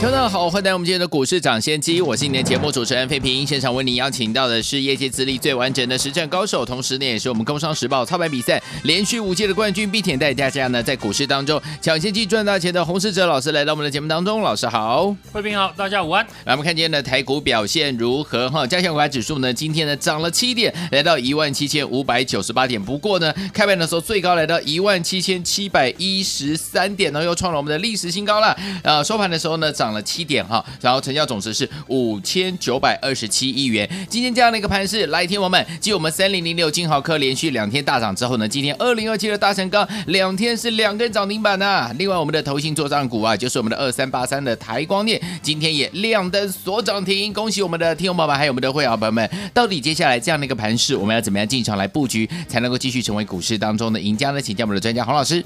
听众好，欢迎来到我们今天的股市抢先机，我是你的节目主持人费平。现场为您邀请到的是业界资历最完整的实战高手，同时呢也是我们工商时报操盘比赛连续五届的冠军，并且带大家呢在股市当中抢先机赚大钱的洪世哲老师来到我们的节目当中。老师好，费平好，大家午安。来，我们看今天的台股表现如何？哈，加权股价指数呢今天呢涨了七点，来到一万七千五百九十八点。不过呢，开盘的时候最高来到一万七千七百一十三点呢，又创了我们的历史新高了。呃，收盘的时候呢涨涨了七点哈。然后成交总值是五千九百二十七亿元。今天这样的一个盘势，来听我们，继我们三零零六金豪科连续两天大涨之后呢，今天二零二七的大成钢两天是两根涨停板呐、另外我们的投信作帐股啊，就是我们的二三八三的台光电，今天也亮灯锁涨停。恭喜我们的听众朋友们，还有我们的会员朋友们。到底接下来这样的一个盘势，我们要怎么样进场来布局，才能够继续成为股市当中的赢家呢？请教我们的专家洪老师。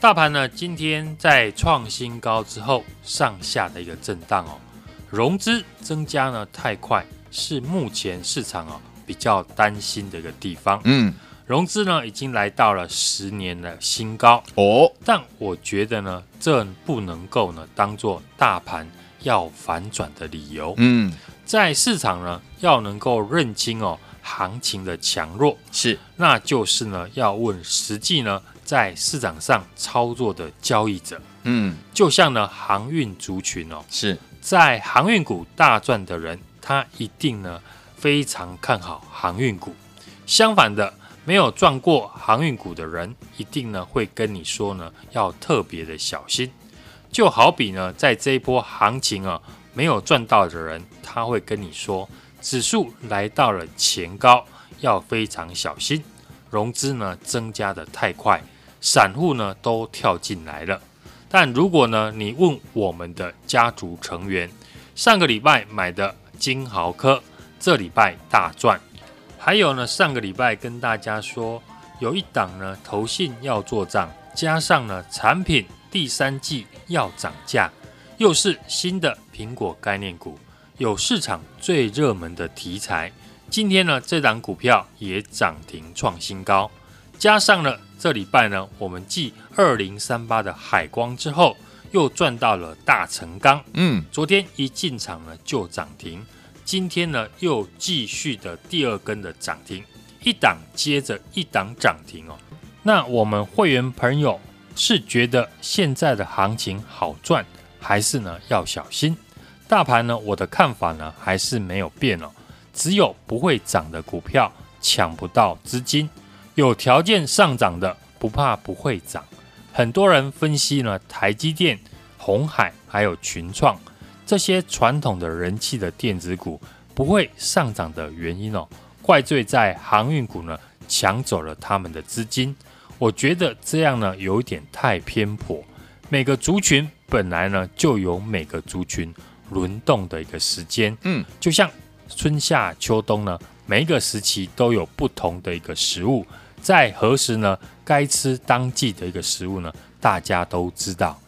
大盘呢，今天在创新高之后，上下的一个震荡哦，融资增加呢太快，是目前市场哦比较担心的一个地方。嗯，融资呢已经来到了十年的新高哦，但我觉得呢，这不能够呢当做大盘要反转的理由。嗯，在市场呢要能够认清哦行情的强弱，是，那就是呢要问实际呢。在市场上操作的交易者，嗯，就像呢航运族群哦，是在航运股大赚的人，他一定呢非常看好航运股。相反的，没有赚过航运股的人，一定呢会跟你说呢要特别的小心。就好比呢在这一波行情啊没有赚到的人，他会跟你说指数来到了前高，要非常小心。融资呢增加得太快。散户呢都跳进来了，但如果呢你问我们的家族成员，上个礼拜买的金豪科，这礼拜大赚，还有呢上个礼拜跟大家说有一档呢投信要做账，加上呢产品第三季要涨价，又是新的苹果概念股，有市场最热门的题材，今天呢这档股票也涨停创新高，加上了。这礼拜呢，我们继二零三八的海光之后，又赚到了大成钢。嗯，昨天一进场呢就涨停，今天呢又继续的第二根的涨停，一档接着一档涨停哦。那我们会员朋友是觉得现在的行情好赚，还是呢要小心？大盘呢，我的看法呢还是没有变哦，只有不会涨的股票抢不到资金。有条件上涨的不怕不会涨，很多人分析呢，台积电、鸿海还有群创这些传统的人气的电子股不会上涨的原因哦，怪罪在航运股呢抢走了他们的资金。我觉得这样呢有点太偏颇。每个族群本来呢就有每个族群轮动的一个时间，嗯，就像春夏秋冬呢，每一个时期都有不同的一个食物。在何时呢？该吃当季的一个食物呢？大家都知道，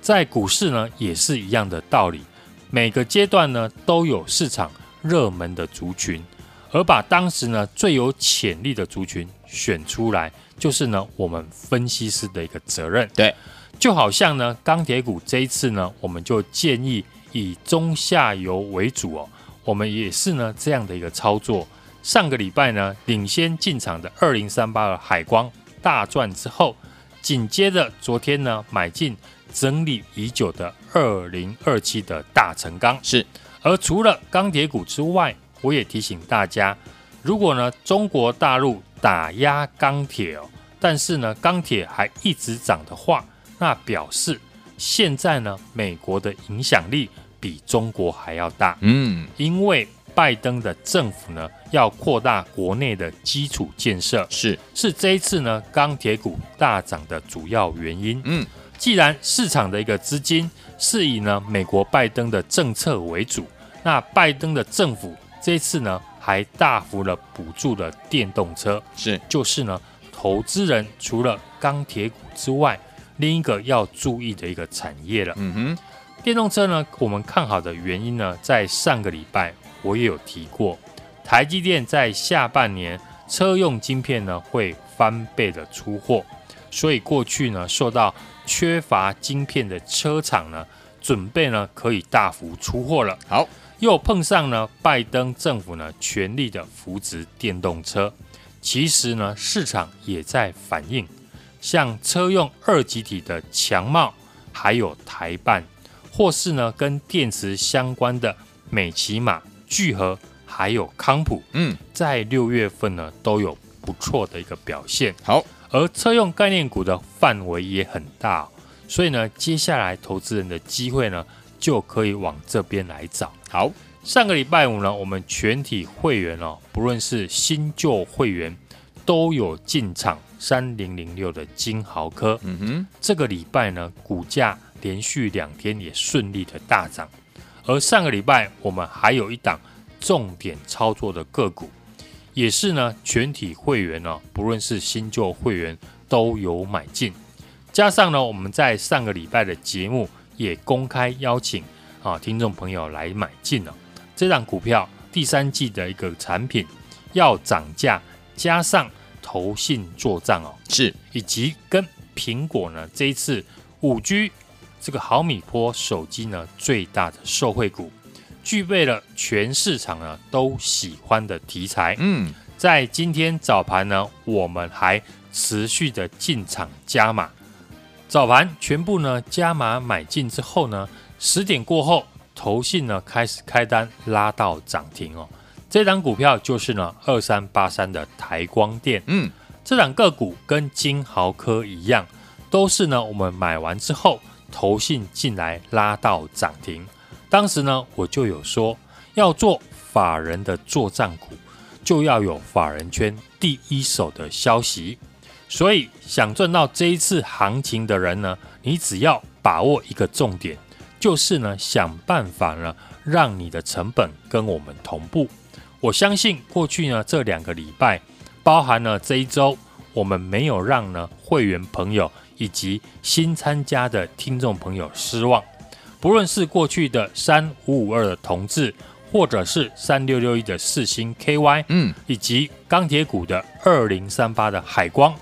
在股市呢也是一样的道理。每个阶段呢都有市场热门的族群，而把当时呢最有潜力的族群选出来，就是呢我们分析师的一个责任。对，就好像呢钢铁股这一次呢，我们就建议以中下游为主哦，我们也是呢这样的一个操作。上个礼拜呢，领先进场的二零三八的海光大赚之后，紧接着昨天呢，买进整理已久的二零二七的大成钢是。而除了钢铁股之外，我也提醒大家，如果呢中国大陆打压钢铁哦，但是呢钢铁还一直涨的话，那表示现在呢美国的影响力比中国还要大。嗯，因为。拜登的政府呢，要扩大国内的基础建设，是是这一次呢钢铁股大涨的主要原因。嗯，既然市场的一个资金是以呢美国拜登的政策为主，那拜登的政府这一次呢还大幅的补助了电动车，是，就是呢，投资人除了钢铁股之外，另一个要注意的一个产业了。嗯哼，电动车呢，我们看好的原因呢，在上个礼拜我也有提过，台积电在下半年车用晶片呢会翻倍的出货，所以过去呢受到缺乏晶片的车厂呢，准备呢可以大幅出货了。好。又碰上呢，拜登政府呢全力的扶植电动车，其实呢市场也在反映，像车用二极体的强茂，还有台半，或是呢跟电池相关的美骑马、聚合，还有康普，嗯，在六月份呢都有不错的一个表现。好，而车用概念股的范围也很大，所以呢接下来投资人的机会呢。就可以往这边来找。好，上个礼拜五呢，我们全体会员哦，不论是新旧会员，都有进场三零零六的金豪科。嗯哼，这个礼拜呢，股价连续两天也顺利的大涨。而上个礼拜我们还有一档重点操作的个股，也是呢全体会员呢，不论是新旧会员都有买进。加上呢，我们在上个礼拜的节目。也公开邀请啊，听众朋友来买进了这档股票，第三季的一个产品要涨价，加上投信做账哦，是以及跟苹果呢这一次五 G 这个毫米波手机呢最大的受惠股，具备了全市场呢都喜欢的题材。嗯，在今天早盘呢，我们还持续的进场加码。早盘全部呢加码买进之后呢，十点过后，投信呢开始开单拉到涨停哦。这档股票就是呢二三八三的台光电，嗯，这档个股跟金豪科一样，都是呢我们买完之后，投信进来拉到涨停。当时呢我就有说，要做法人的作战股，就要有法人圈第一手的消息。所以想赚到这一次行情的人呢，你只要把握一个重点，就是呢想办法呢让你的成本跟我们同步。我相信过去呢这两个礼拜，包含了这一周，我们没有让呢会员朋友以及新参加的听众朋友失望。不论是过去的三五五二的同志，或者是三六六一的四星 KY，嗯，以及钢铁股的二零三八的海光。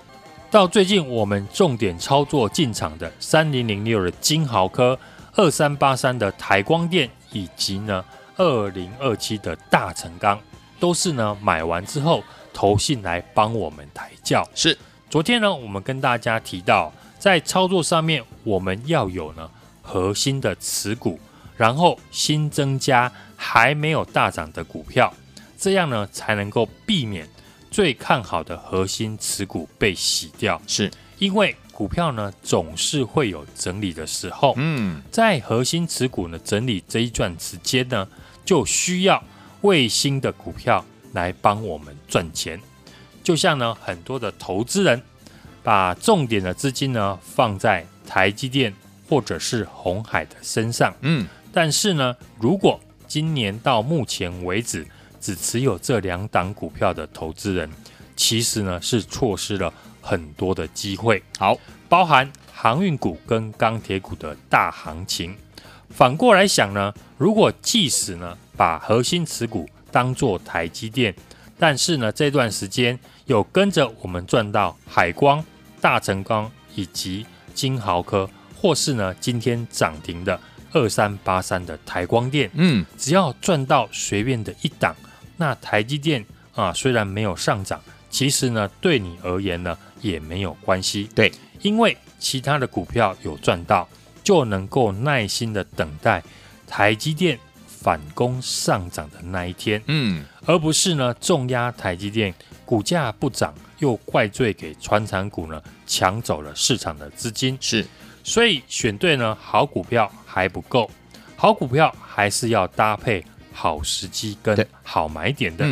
到最近，我们重点操作进场的三零零六的金豪科、二三八三的台光电，以及呢二零二七的大成钢，都是呢买完之后投信来帮我们抬轿。是，昨天呢我们跟大家提到，在操作上面我们要有呢核心的持股，然后新增加还没有大涨的股票，这样呢才能够避免。最看好的核心持股被洗掉，是因为股票呢总是会有整理的时候。嗯，在核心持股呢整理这一段时间呢，就需要卫星的股票来帮我们赚钱。就像呢很多的投资人把重点的资金呢放在台积电或者是红海的身上，嗯，但是呢如果今年到目前为止，只持有这两档股票的投资人，其实呢是错失了很多的机会。好，包含航运股跟钢铁股的大行情。反过来想呢，如果即使呢把核心持股当做台积电，但是呢这段时间有跟着我们赚到海光、大成钢以及金豪科，或是呢今天涨停的二三八三的台光电，嗯，只要赚到随便的一档。那台积电啊，虽然没有上涨，其实呢，对你而言呢，也没有关系。对，因为其他的股票有赚到，就能够耐心的等待台积电反攻上涨的那一天。嗯，而不是呢，重压台积电股价不涨，又怪罪给传产股呢，抢走了市场的资金。是，所以选对呢，好股票还不够，好股票还是要搭配。好时机跟好买点的，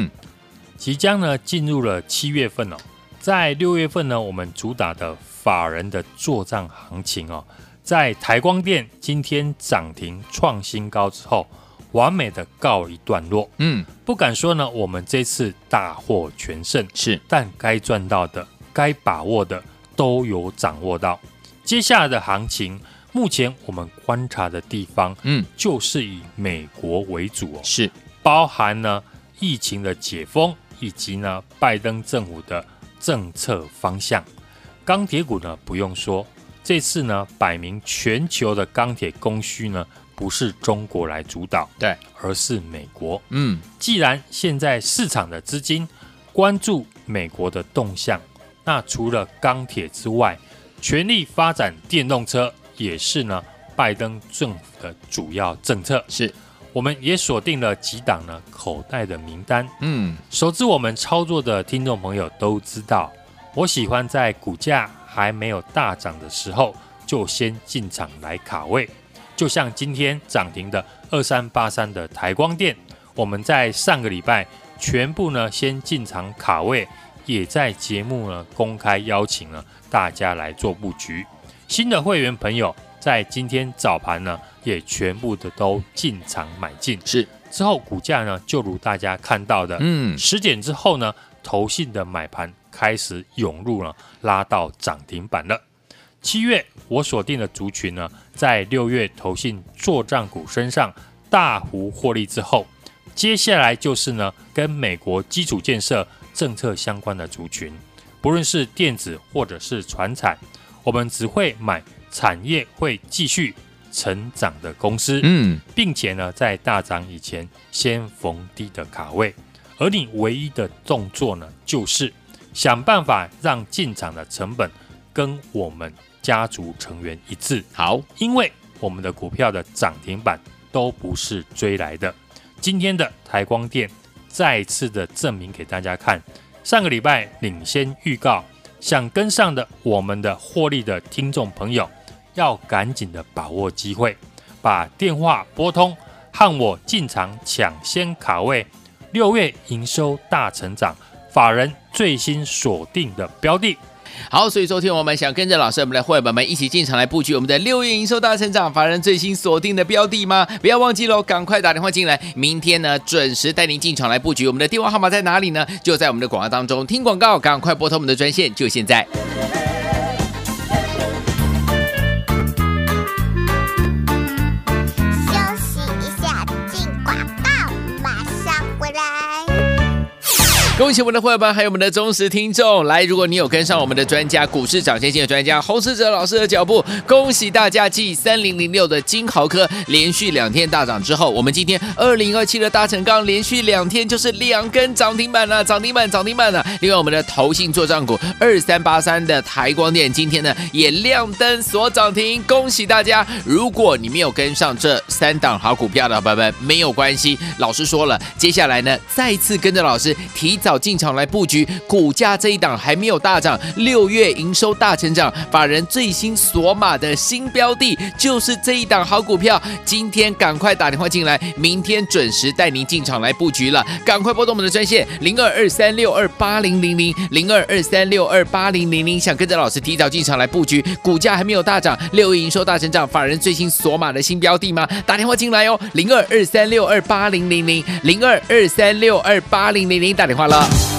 即将呢进入了七月份哦，在六月份呢，我们主打的法人的作战行情哦，在台光电今天涨停创新高之后，完美的告一段落。嗯，不敢说呢，我们这次大获全胜，是，但该赚到的、该把握的都有掌握到。接下来的行情，目前我们观察的地方，嗯，就是以美国为主哦，是，包含呢疫情的解封，以及呢拜登政府的政策方向。钢铁股呢，不用说，这次呢摆明全球的钢铁供需呢，不是中国来主导，对，而是美国。嗯，既然现在市场的资金关注美国的动向，那除了钢铁之外，全力发展电动车也是呢，拜登政府的主要政策。是，我们也锁定了几档呢口袋的名单。嗯，熟知我们操作的听众朋友都知道，我喜欢在股价还没有大涨的时候就先进场来卡位。就像今天涨停的二三八三的台光电，我们在上个礼拜全部呢先进场卡位，也在节目呢公开邀请了。大家来做布局，新的会员朋友在今天早盘呢，也全部的都进场买进。是之后股价呢，就如大家看到的，嗯，十点之后呢，投信的买盘开始涌入了，拉到涨停板了。七月我锁定的族群呢，在六月投信做账股身上大幅获利之后，接下来就是呢，跟美国基础建设政策相关的族群。不论是电子或者是传产，我们只会买产业会继续成长的公司，嗯，并且呢，在大涨以前先逢低的卡位。而你唯一的动作呢，就是想办法让进场的成本跟我们家族成员一致。好，因为我们的股票的涨停板都不是追来的。今天的台光电再次的证明给大家看。上个礼拜领先预告，想跟上的我们的获利的听众朋友，要赶紧的把握机会，把电话拨通，和我进场抢先卡位。六月营收大成长，法人最新锁定的标的。好，所以昨天我们想跟着老师，我们的会本们一起进场来布局我们的六月营收大成长，法人最新锁定的标的吗？不要忘记喽，赶快打电话进来，明天呢准时带您进场来布局。我们的电话号码在哪里呢？就在我们的广告当中。听广告，赶快拨通我们的专线，就现在。恭喜我们的伙伴们，还有我们的忠实听众！来，如果你有跟上我们的专家股市涨先机的专家洪世哲老师的脚步，恭喜大家！继三零零六的金豪科连续两天大涨之后，我们今天二零二七的大成钢连续两天就是两根涨停板了，涨停板，涨停板了。另外，我们的投信作帐股二三八三的台光电今天呢也亮灯锁涨停，恭喜大家！如果你没有跟上这三档好股票的朋友们，没有关系，老师说了，接下来呢再次跟着老师提早。进场来布局，股价这一档还没有大涨，六月营收大成长，法人最新锁码的新标的就是这一档好股票。今天赶快打电话进来，明天准时带您进场来布局了。赶快拨动我们的专线零二二三六二八零零零零二二三六二八零零零，想跟着老师提早进场来布局，股价还没有大涨，六月营收大成长，法人最新锁码的新标的吗？打电话进来哦，零二二三六二八零零零零二二三六二八零零零，打电话了。up.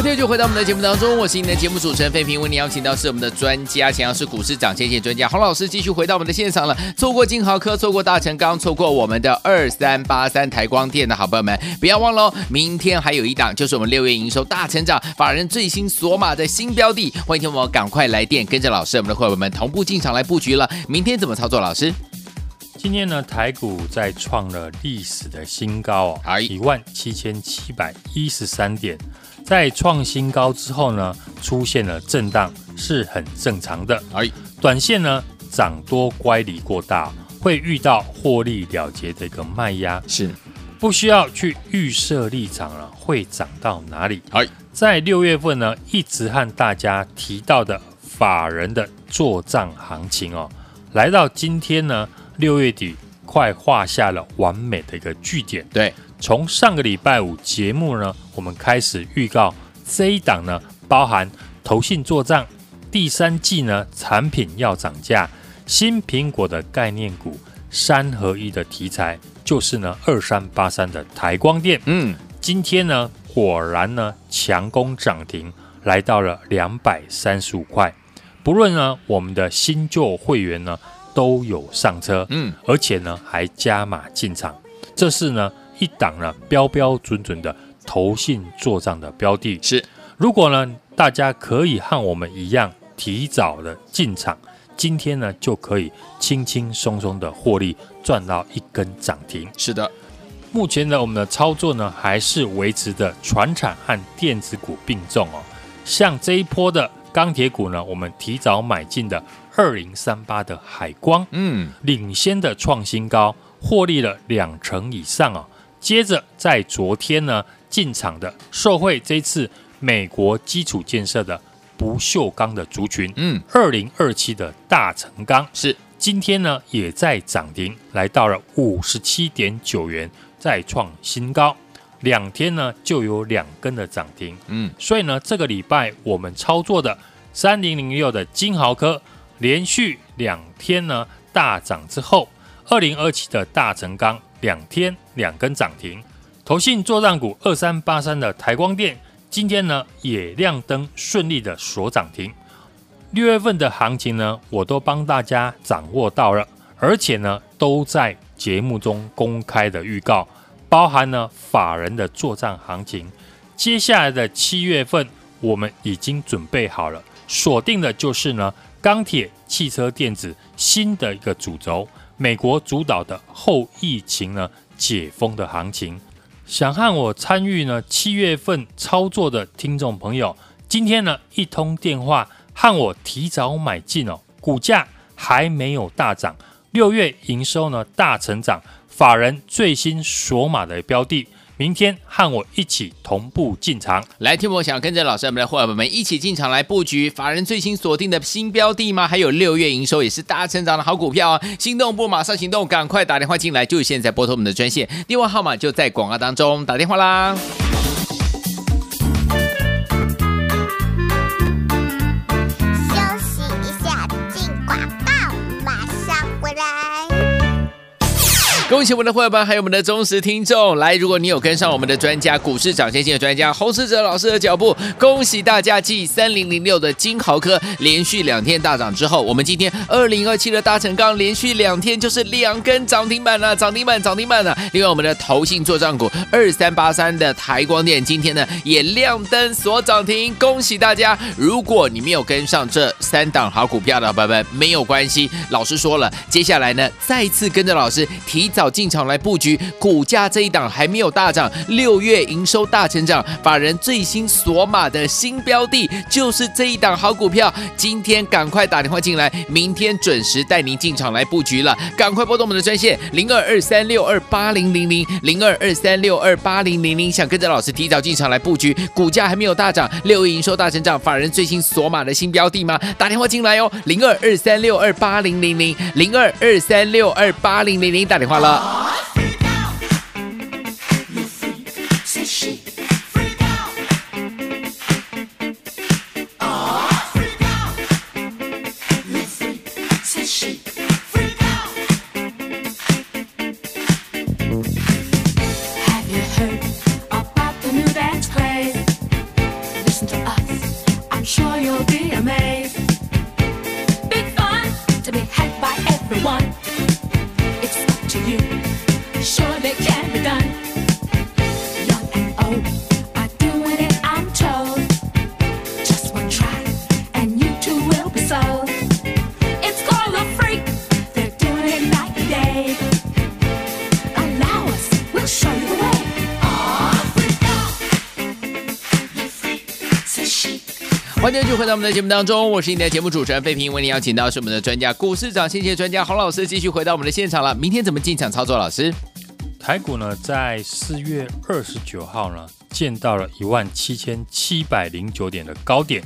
今天就回到我们的节目当中，我是你的节目主持人费平，为你邀请到是我们的专家，想要是股市涨跌线专家洪老师，继续回到我们的现场了。错过金豪科，错过大成钢，错过我们的二三八三台光电的好朋友们，不要忘了，明天还有一档，就是我们六月营收大成长，法人最新索码的新标的，欢迎听我赶快来电，跟着老师，我们的会员们同步进场来布局了。明天怎么操作？老师，今天呢，台股再创了历史的新高哦，一万七千七百一十三点。在创新高之后呢，出现了震荡是很正常的。哎，短线呢涨多乖离过大，会遇到获利了结的一个卖压，是不需要去预设立场了，会涨到哪里？哎，在六月份呢，一直和大家提到的法人的做账行情哦，来到今天呢，六月底快画下了完美的一个句点。对。从上个礼拜五节目呢，我们开始预告这一档呢，包含投信做账，第三季呢产品要涨价，新苹果的概念股三合一的题材，就是呢二三八三的台光电。嗯，今天呢果然呢强攻涨停，来到了两百三十五块。不论呢我们的新旧会员呢都有上车，嗯，而且呢还加码进场，这是呢。一档呢，标标准准的投信做账的标的，是。如果呢，大家可以和我们一样提早的进场，今天呢就可以轻轻松松的获利赚到一根涨停。是的，目前呢，我们的操作呢还是维持的船产和电子股并重哦。像这一波的钢铁股呢，我们提早买进的二零三八的海光，嗯，领先的创新高，获利了两成以上哦。接着在昨天呢进场的受惠这次美国基础建设的不锈钢的族群，嗯，二零二七的大成钢是。今天呢也在涨停，来到了五十七点九元，再创新高，两天呢就有两根的涨停，嗯，所以呢这个礼拜我们操作的三零零六的金豪科连续两天呢大涨之后，二零二七的大成钢。两天两根涨停，投信作战股二三八三的台光电今天呢也亮灯顺利的锁涨停。六月份的行情呢，我都帮大家掌握到了，而且呢都在节目中公开的预告，包含了法人的作战行情。接下来的七月份，我们已经准备好了，锁定的就是呢钢铁、汽车、电子新的一个主轴。美国主导的后疫情呢解封的行情，想和我参与呢七月份操作的听众朋友，今天呢一通电话和我提早买进哦，股价还没有大涨，六月营收呢大成长，法人最新索码的标的。明天和我一起同步进场，来听我想跟着老师我们的伙伴们一起进场来布局法人最新锁定的新标的吗？还有六月营收也是大成长的好股票啊！心动不马上行动，赶快打电话进来，就现在拨通我们的专线，电话号码就在广告当中，打电话啦。恭喜我们的会员们，还有我们的忠实听众。来，如果你有跟上我们的专家股市涨先机的专家洪士哲老师的脚步，恭喜大家！继三零零六的金豪科连续两天大涨之后，我们今天二零二七的大成钢连续两天就是两根涨停板了，涨停板，涨停板了。另外，我们的投信作帐股二三八三的台光电今天呢也亮灯锁涨停，恭喜大家！如果你没有跟上这三档好股票的伙伴们，没有关系，老师说了，接下来呢再次跟着老师提。早进场来布局，股价这一档还没有大涨，六月营收大成长，法人最新锁码的新标的就是这一档好股票。今天赶快打电话进来，明天准时带您进场来布局了。赶快拨动我们的专线零二二三六二八零零零零二二三六二八零零零，想跟着老师提早进场来布局，股价还没有大涨，六月营收大成长，法人最新锁码的新标的吗？打电话进来哦，零二二三六二八零零零零二二三六二八零零零，打电话了。は。欢迎继续回到我们的节目当中，我是你的节目主持人费平，为您邀请到是我们的专家股市长，谢谢专家洪老师继续回到我们的现场了。明天怎么进场操作？老师，台股呢，在四月二十九号呢，见到了一万七千七百零九点的高点，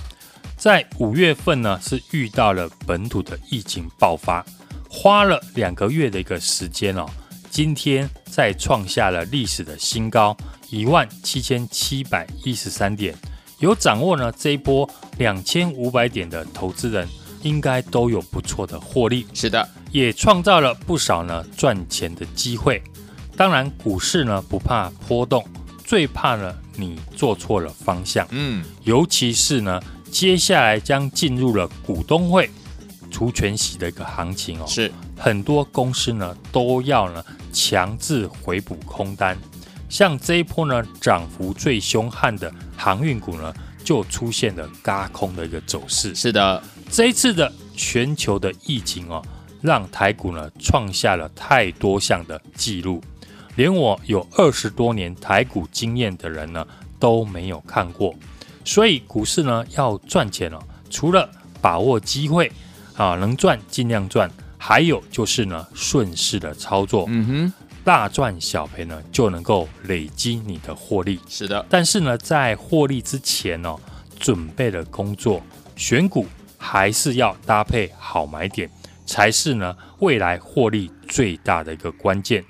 在五月份呢，是遇到了本土的疫情爆发，花了两个月的一个时间哦，今天再创下了历史的新高，一万七千七百一十三点。有掌握呢这一波两千五百点的投资人，应该都有不错的获利。是的，也创造了不少呢赚钱的机会。当然，股市呢不怕波动，最怕呢你做错了方向。嗯，尤其是呢接下来将进入了股东会除权息的一个行情哦，是很多公司呢都要呢强制回补空单。像这一波呢涨幅最凶悍的航运股呢，就出现了轧空的一个走势。是的，这一次的全球的疫情哦，让台股呢创下了太多项的记录，连我有二十多年台股经验的人呢都没有看过。所以股市呢要赚钱哦，除了把握机会啊，能赚尽量赚，还有就是呢顺势的操作。嗯哼，大赚小赔呢，就能够累积你的获利。是的，但是呢，在获利之前哦，准备的工作选股还是要搭配好买点，才是呢未来获利最大的一个关键。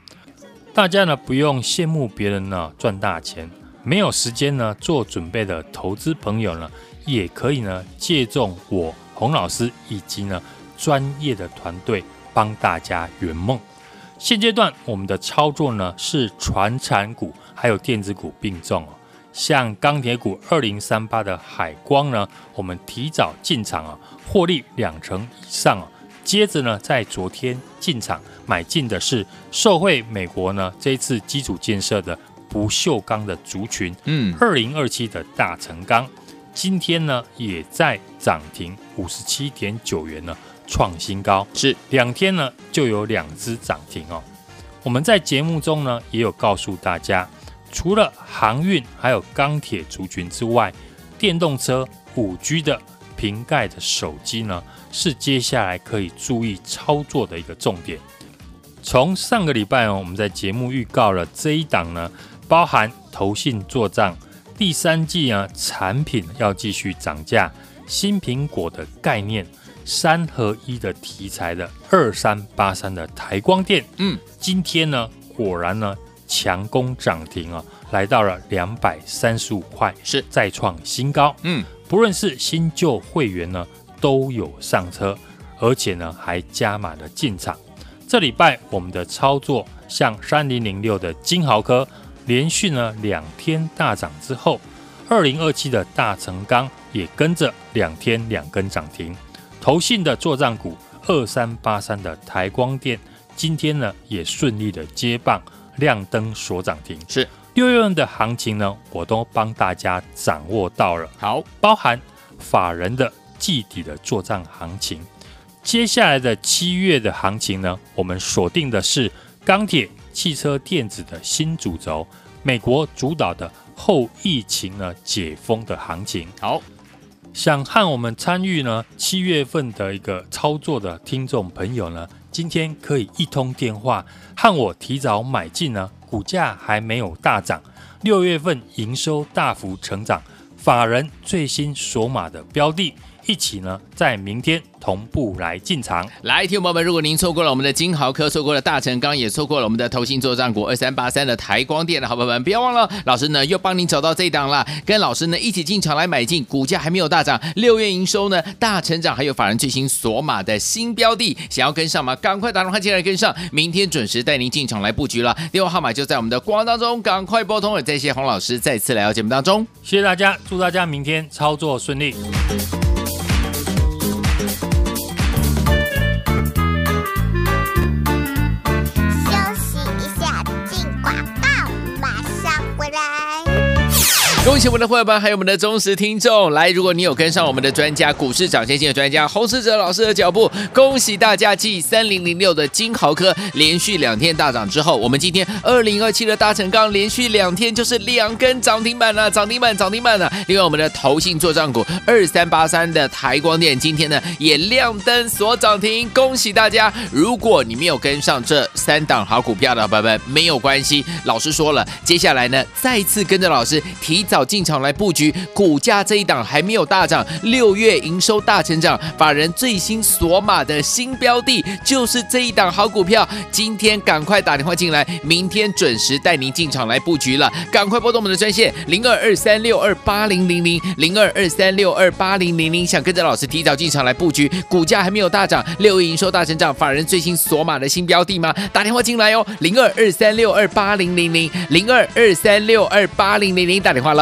大家呢不用羡慕别人呢赚大钱，没有时间呢做准备的投资朋友呢，也可以呢借重我洪老师以及呢专业的团队帮大家圆梦。现阶段我们的操作呢是传产股还有电子股并重哦，像钢铁股二零三八的海光呢，我们提早进场啊，获利两成以上啊。接着呢，在昨天进场买进的是受惠美国呢这一次基础建设的不锈钢的族群，嗯，二零二七的大成钢，今天呢也在涨停五十七点九元呢。创新高是两天呢，就有两只涨停哦。我们在节目中呢，也有告诉大家，除了航运还有钢铁族群之外，电动车、五 G 的瓶盖的手机呢，是接下来可以注意操作的一个重点。从上个礼拜哦，我们在节目预告了这一档呢，包含投信做账，第三季啊产品要继续涨价，新苹果的概念。三合一的题材的二三八三的台光电，嗯，今天呢果然呢强攻涨停啊，来到了两百三十五块，是再创新高。嗯，不论是新旧会员呢都有上车，而且呢还加码的进场。这礼拜我们的操作，像三零零六的金豪科，连续呢两天大涨之后，二零二七的大成钢也跟着两天两根涨停。投信的作战股二三八三的台光电，今天呢也顺利的接棒亮灯所涨停。是六月份的行情呢，我都帮大家掌握到了。好，包含法人的季底的作战行情。接下来的七月的行情呢，我们锁定的是钢铁、汽车、电子的新主轴，美国主导的后疫情呢解封的行情。好。想和我们参与呢七月份的一个操作的听众朋友呢，今天可以一通电话和我提早买进呢，股价还没有大涨，六月份营收大幅成长，法人最新锁码的标的。一起呢，在明天同步来进场。来，听众朋友们，如果您错过了我们的金豪科，错过了大成钢，也错过了我们的投信作战股二三八三的台光电的好朋友们，不要忘了，老师呢又帮您找到这一档了，跟老师呢一起进场来买进，股价还没有大涨，六月营收呢大成长，还有法人最新索码的新标的，想要跟上吗？赶快打电话进来跟上，明天准时带您进场来布局了。电话号码就在我们的广告当中，赶快拨通了。再谢洪老师再次来到节目当中，谢谢大家，祝大家明天操作顺利。恭喜我们的会员们，还有我们的忠实听众。来，如果你有跟上我们的专家股市涨先机的专家洪士哲老师的脚步，恭喜大家！继三零零六的金豪科连续两天大涨之后，我们今天二零二七的大成钢连续两天就是两根涨停板了，涨停板，涨停板了。另外，我们的投信做账股二三八三的台光电今天呢也亮灯锁涨停，恭喜大家！如果你没有跟上这三档好股票的伙伴们，没有关系，老师说了，接下来呢再次跟着老师提。早进场来布局，股价这一档还没有大涨，六月营收大成长，法人最新锁码的新标的就是这一档好股票。今天赶快打电话进来，明天准时带您进场来布局了。赶快拨动我们的专线零二二三六二八零零零零二二三六二八零零零，想跟着老师提早进场来布局，股价还没有大涨，六月营收大成长，法人最新锁码的新标的吗？打电话进来哦，零二二三六二八零零零零二二三六二八零零零，打电话了。